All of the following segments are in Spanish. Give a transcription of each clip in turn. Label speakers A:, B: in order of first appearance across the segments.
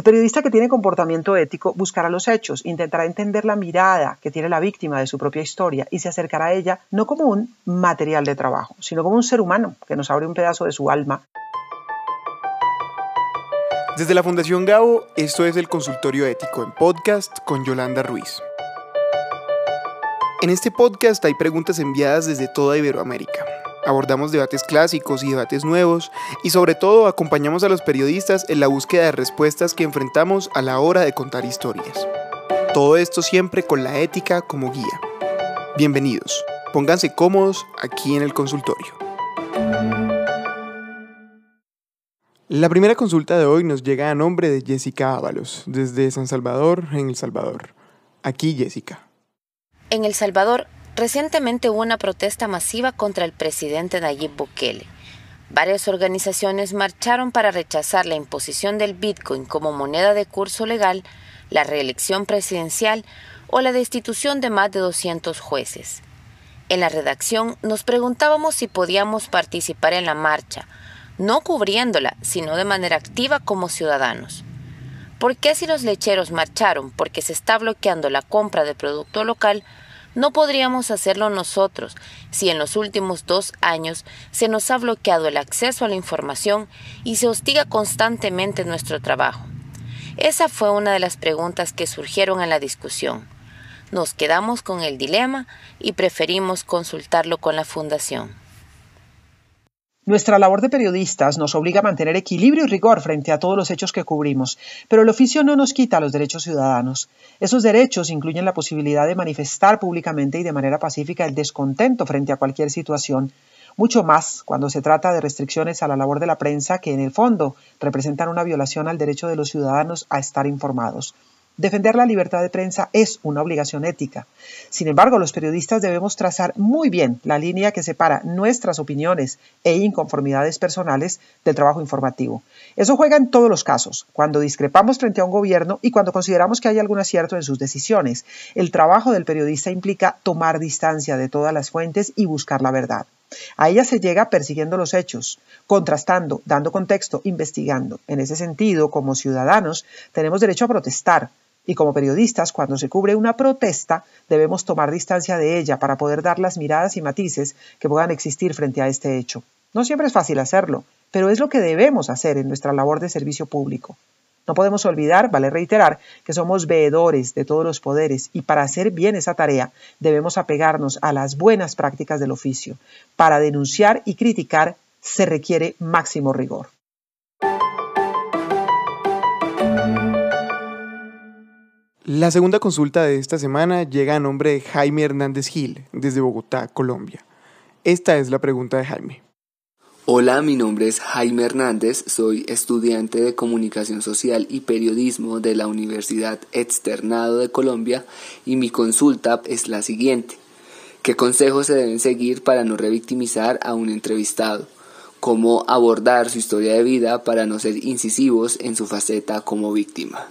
A: El periodista que tiene comportamiento ético buscará los hechos, intentará entender la mirada que tiene la víctima de su propia historia y se acercará a ella no como un material de trabajo, sino como un ser humano que nos abre un pedazo de su alma.
B: Desde la Fundación Gabo, esto es el Consultorio Ético en podcast con Yolanda Ruiz. En este podcast hay preguntas enviadas desde toda Iberoamérica abordamos debates clásicos y debates nuevos y sobre todo acompañamos a los periodistas en la búsqueda de respuestas que enfrentamos a la hora de contar historias. Todo esto siempre con la ética como guía. Bienvenidos, pónganse cómodos aquí en el consultorio. La primera consulta de hoy nos llega a nombre de Jessica Ábalos, desde San Salvador, en El Salvador. Aquí Jessica.
C: En El Salvador Recientemente hubo una protesta masiva contra el presidente Nayib Bukele. Varias organizaciones marcharon para rechazar la imposición del Bitcoin como moneda de curso legal, la reelección presidencial o la destitución de más de 200 jueces. En la redacción nos preguntábamos si podíamos participar en la marcha, no cubriéndola, sino de manera activa como ciudadanos. ¿Por qué si los lecheros marcharon porque se está bloqueando la compra de producto local, no podríamos hacerlo nosotros si en los últimos dos años se nos ha bloqueado el acceso a la información y se hostiga constantemente nuestro trabajo. Esa fue una de las preguntas que surgieron en la discusión. Nos quedamos con el dilema y preferimos consultarlo con la Fundación.
A: Nuestra labor de periodistas nos obliga a mantener equilibrio y rigor frente a todos los hechos que cubrimos, pero el oficio no nos quita los derechos ciudadanos. Esos derechos incluyen la posibilidad de manifestar públicamente y de manera pacífica el descontento frente a cualquier situación, mucho más cuando se trata de restricciones a la labor de la prensa que en el fondo representan una violación al derecho de los ciudadanos a estar informados. Defender la libertad de prensa es una obligación ética. Sin embargo, los periodistas debemos trazar muy bien la línea que separa nuestras opiniones e inconformidades personales del trabajo informativo. Eso juega en todos los casos, cuando discrepamos frente a un gobierno y cuando consideramos que hay algún acierto en sus decisiones. El trabajo del periodista implica tomar distancia de todas las fuentes y buscar la verdad. A ella se llega persiguiendo los hechos, contrastando, dando contexto, investigando. En ese sentido, como ciudadanos, tenemos derecho a protestar, y como periodistas, cuando se cubre una protesta, debemos tomar distancia de ella para poder dar las miradas y matices que puedan existir frente a este hecho. No siempre es fácil hacerlo, pero es lo que debemos hacer en nuestra labor de servicio público. No podemos olvidar, vale reiterar, que somos veedores de todos los poderes y para hacer bien esa tarea debemos apegarnos a las buenas prácticas del oficio. Para denunciar y criticar se requiere máximo rigor.
B: La segunda consulta de esta semana llega a nombre de Jaime Hernández Gil, desde Bogotá, Colombia. Esta es la pregunta de Jaime.
D: Hola, mi nombre es Jaime Hernández, soy estudiante de Comunicación Social y Periodismo de la Universidad Externado de Colombia y mi consulta es la siguiente. ¿Qué consejos se deben seguir para no revictimizar a un entrevistado? ¿Cómo abordar su historia de vida para no ser incisivos en su faceta como víctima?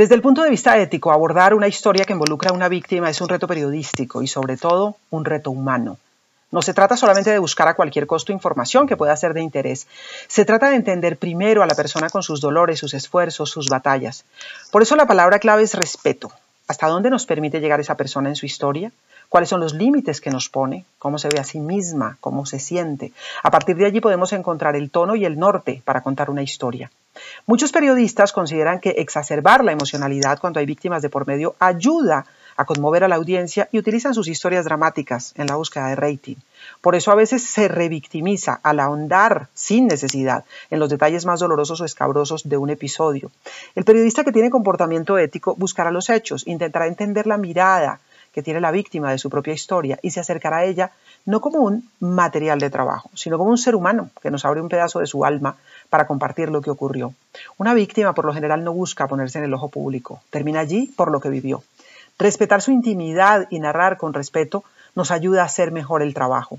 A: Desde el punto de vista ético, abordar una historia que involucra a una víctima es un reto periodístico y sobre todo un reto humano. No se trata solamente de buscar a cualquier costo información que pueda ser de interés. Se trata de entender primero a la persona con sus dolores, sus esfuerzos, sus batallas. Por eso la palabra clave es respeto. ¿Hasta dónde nos permite llegar esa persona en su historia? Cuáles son los límites que nos pone, cómo se ve a sí misma, cómo se siente. A partir de allí podemos encontrar el tono y el norte para contar una historia. Muchos periodistas consideran que exacerbar la emocionalidad cuando hay víctimas de por medio ayuda a conmover a la audiencia y utilizan sus historias dramáticas en la búsqueda de rating. Por eso a veces se revictimiza al ahondar sin necesidad en los detalles más dolorosos o escabrosos de un episodio. El periodista que tiene comportamiento ético buscará los hechos, intentará entender la mirada, que tiene la víctima de su propia historia y se acercará a ella no como un material de trabajo, sino como un ser humano que nos abre un pedazo de su alma para compartir lo que ocurrió. Una víctima por lo general no busca ponerse en el ojo público, termina allí por lo que vivió. Respetar su intimidad y narrar con respeto nos ayuda a hacer mejor el trabajo.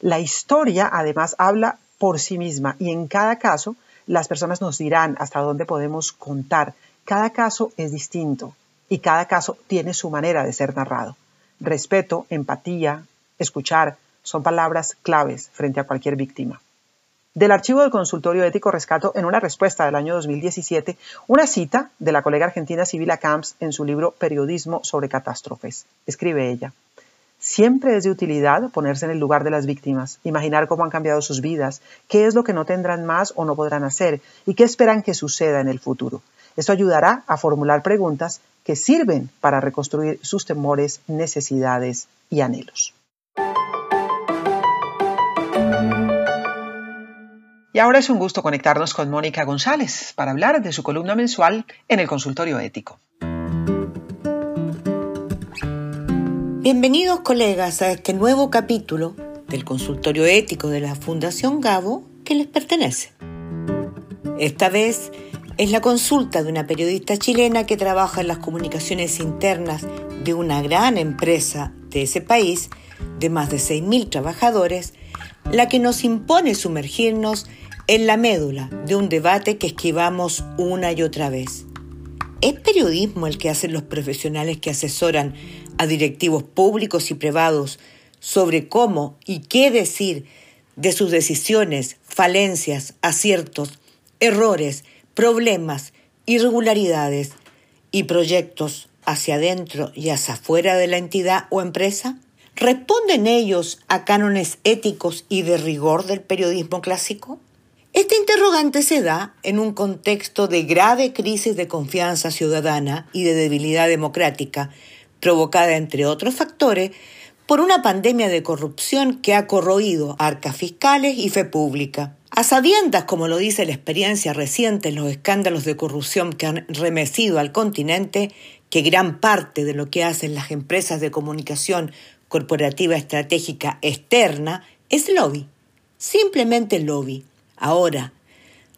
A: La historia además habla por sí misma y en cada caso las personas nos dirán hasta dónde podemos contar. Cada caso es distinto, y cada caso tiene su manera de ser narrado. Respeto, empatía, escuchar son palabras claves frente a cualquier víctima. Del archivo del consultorio ético rescato en una respuesta del año 2017 una cita de la colega argentina Sibila Camps en su libro Periodismo sobre catástrofes. Escribe ella. Siempre es de utilidad ponerse en el lugar de las víctimas, imaginar cómo han cambiado sus vidas, qué es lo que no tendrán más o no podrán hacer y qué esperan que suceda en el futuro. Esto ayudará a formular preguntas que sirven para reconstruir sus temores, necesidades y anhelos. Y ahora es un gusto conectarnos con Mónica González para hablar de su columna mensual en el consultorio ético.
E: Bienvenidos colegas a este nuevo capítulo del consultorio ético de la Fundación Gabo que les pertenece. Esta vez es la consulta de una periodista chilena que trabaja en las comunicaciones internas de una gran empresa de ese país, de más de 6.000 trabajadores, la que nos impone sumergirnos en la médula de un debate que esquivamos una y otra vez. ¿Es periodismo el que hacen los profesionales que asesoran a directivos públicos y privados sobre cómo y qué decir de sus decisiones, falencias, aciertos, errores, problemas, irregularidades y proyectos hacia adentro y hacia afuera de la entidad o empresa? ¿Responden ellos a cánones éticos y de rigor del periodismo clásico? Este interrogante se da en un contexto de grave crisis de confianza ciudadana y de debilidad democrática, provocada, entre otros factores, por una pandemia de corrupción que ha corroído arcas fiscales y fe pública. A sabiendas, como lo dice la experiencia reciente en los escándalos de corrupción que han remecido al continente, que gran parte de lo que hacen las empresas de comunicación corporativa estratégica externa es lobby, simplemente lobby. Ahora,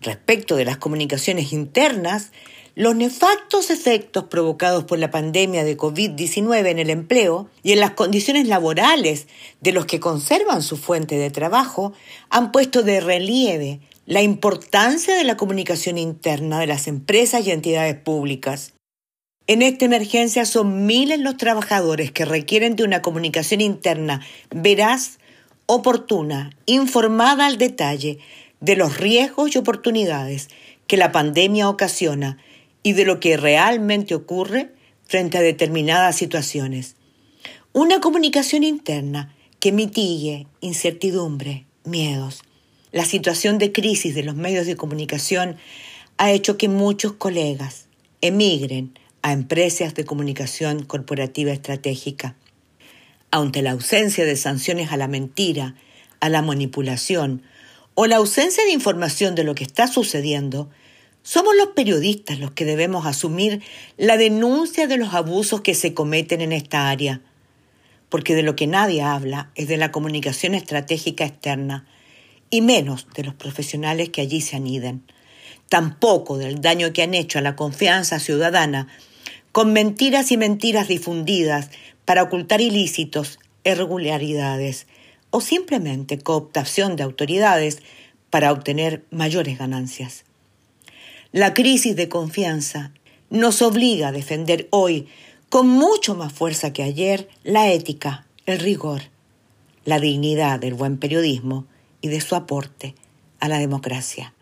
E: respecto de las comunicaciones internas, los nefastos efectos provocados por la pandemia de COVID-19 en el empleo y en las condiciones laborales de los que conservan su fuente de trabajo han puesto de relieve la importancia de la comunicación interna de las empresas y entidades públicas. En esta emergencia son miles los trabajadores que requieren de una comunicación interna veraz, oportuna, informada al detalle, de los riesgos y oportunidades que la pandemia ocasiona y de lo que realmente ocurre frente a determinadas situaciones. Una comunicación interna que mitigue incertidumbre, miedos. La situación de crisis de los medios de comunicación ha hecho que muchos colegas emigren a empresas de comunicación corporativa estratégica. Ante la ausencia de sanciones a la mentira, a la manipulación o la ausencia de información de lo que está sucediendo, somos los periodistas los que debemos asumir la denuncia de los abusos que se cometen en esta área, porque de lo que nadie habla es de la comunicación estratégica externa, y menos de los profesionales que allí se aniden, tampoco del daño que han hecho a la confianza ciudadana con mentiras y mentiras difundidas para ocultar ilícitos, irregularidades o simplemente cooptación de autoridades para obtener mayores ganancias. La crisis de confianza nos obliga a defender hoy con mucho más fuerza que ayer la ética, el rigor, la dignidad del buen periodismo y de su aporte a la democracia.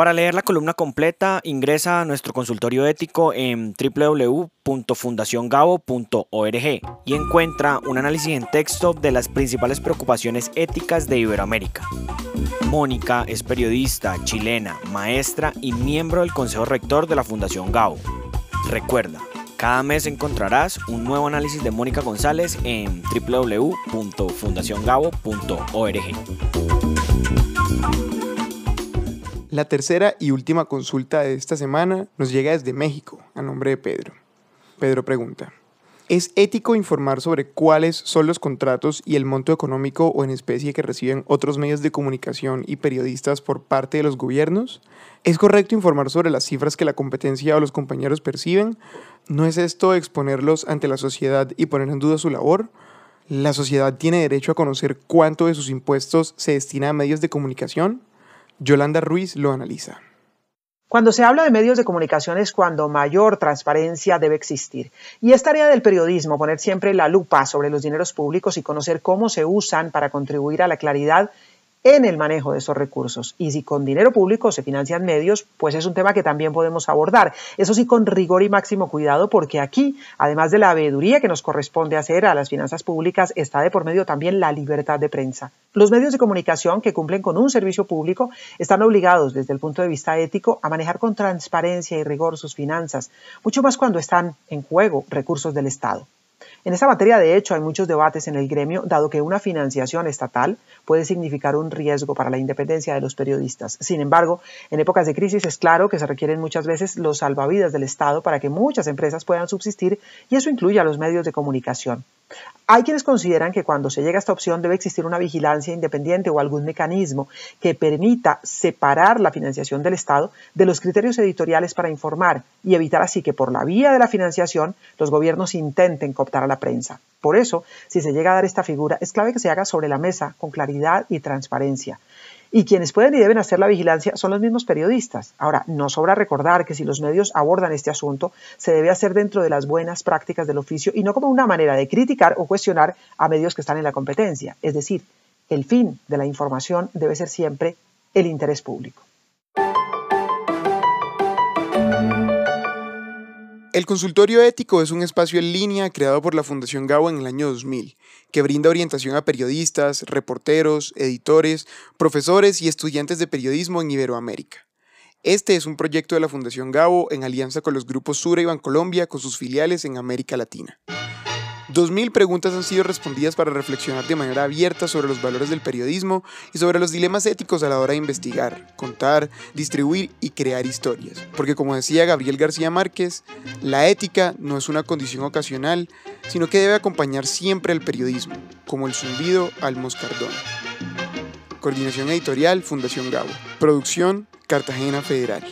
F: Para leer la columna completa, ingresa a nuestro consultorio ético en www.fundaciongabo.org y encuentra un análisis en texto de las principales preocupaciones éticas de Iberoamérica. Mónica es periodista, chilena, maestra y miembro del Consejo Rector de la Fundación Gabo. Recuerda, cada mes encontrarás un nuevo análisis de Mónica González en www.fundaciongabo.org.
B: La tercera y última consulta de esta semana nos llega desde México, a nombre de Pedro. Pedro pregunta, ¿es ético informar sobre cuáles son los contratos y el monto económico o en especie que reciben otros medios de comunicación y periodistas por parte de los gobiernos? ¿Es correcto informar sobre las cifras que la competencia o los compañeros perciben? ¿No es esto exponerlos ante la sociedad y poner en duda su labor? ¿La sociedad tiene derecho a conocer cuánto de sus impuestos se destina a medios de comunicación? Yolanda Ruiz lo analiza.
A: Cuando se habla de medios de comunicación es cuando mayor transparencia debe existir. Y es tarea del periodismo poner siempre la lupa sobre los dineros públicos y conocer cómo se usan para contribuir a la claridad en el manejo de esos recursos. Y si con dinero público se financian medios, pues es un tema que también podemos abordar. Eso sí, con rigor y máximo cuidado, porque aquí, además de la veeduría que nos corresponde hacer a las finanzas públicas, está de por medio también la libertad de prensa. Los medios de comunicación que cumplen con un servicio público están obligados, desde el punto de vista ético, a manejar con transparencia y rigor sus finanzas, mucho más cuando están en juego recursos del Estado. En esta materia, de hecho, hay muchos debates en el gremio, dado que una financiación estatal puede significar un riesgo para la independencia de los periodistas. Sin embargo, en épocas de crisis es claro que se requieren muchas veces los salvavidas del Estado para que muchas empresas puedan subsistir y eso incluye a los medios de comunicación. Hay quienes consideran que cuando se llega a esta opción debe existir una vigilancia independiente o algún mecanismo que permita separar la financiación del Estado de los criterios editoriales para informar y evitar así que por la vía de la financiación los gobiernos intenten cooptar a la prensa. Por eso, si se llega a dar esta figura, es clave que se haga sobre la mesa con claridad y transparencia. Y quienes pueden y deben hacer la vigilancia son los mismos periodistas. Ahora, no sobra recordar que si los medios abordan este asunto, se debe hacer dentro de las buenas prácticas del oficio y no como una manera de criticar o cuestionar a medios que están en la competencia. Es decir, el fin de la información debe ser siempre el interés público.
B: El consultorio ético es un espacio en línea creado por la Fundación Gabo en el año 2000, que brinda orientación a periodistas, reporteros, editores, profesores y estudiantes de periodismo en Iberoamérica. Este es un proyecto de la Fundación Gabo en alianza con los grupos Sura y Bancolombia con sus filiales en América Latina. 2.000 preguntas han sido respondidas para reflexionar de manera abierta sobre los valores del periodismo y sobre los dilemas éticos a la hora de investigar, contar, distribuir y crear historias. Porque como decía Gabriel García Márquez, la ética no es una condición ocasional, sino que debe acompañar siempre al periodismo, como el zumbido al moscardón. Coordinación editorial Fundación Gabo. Producción Cartagena Federal.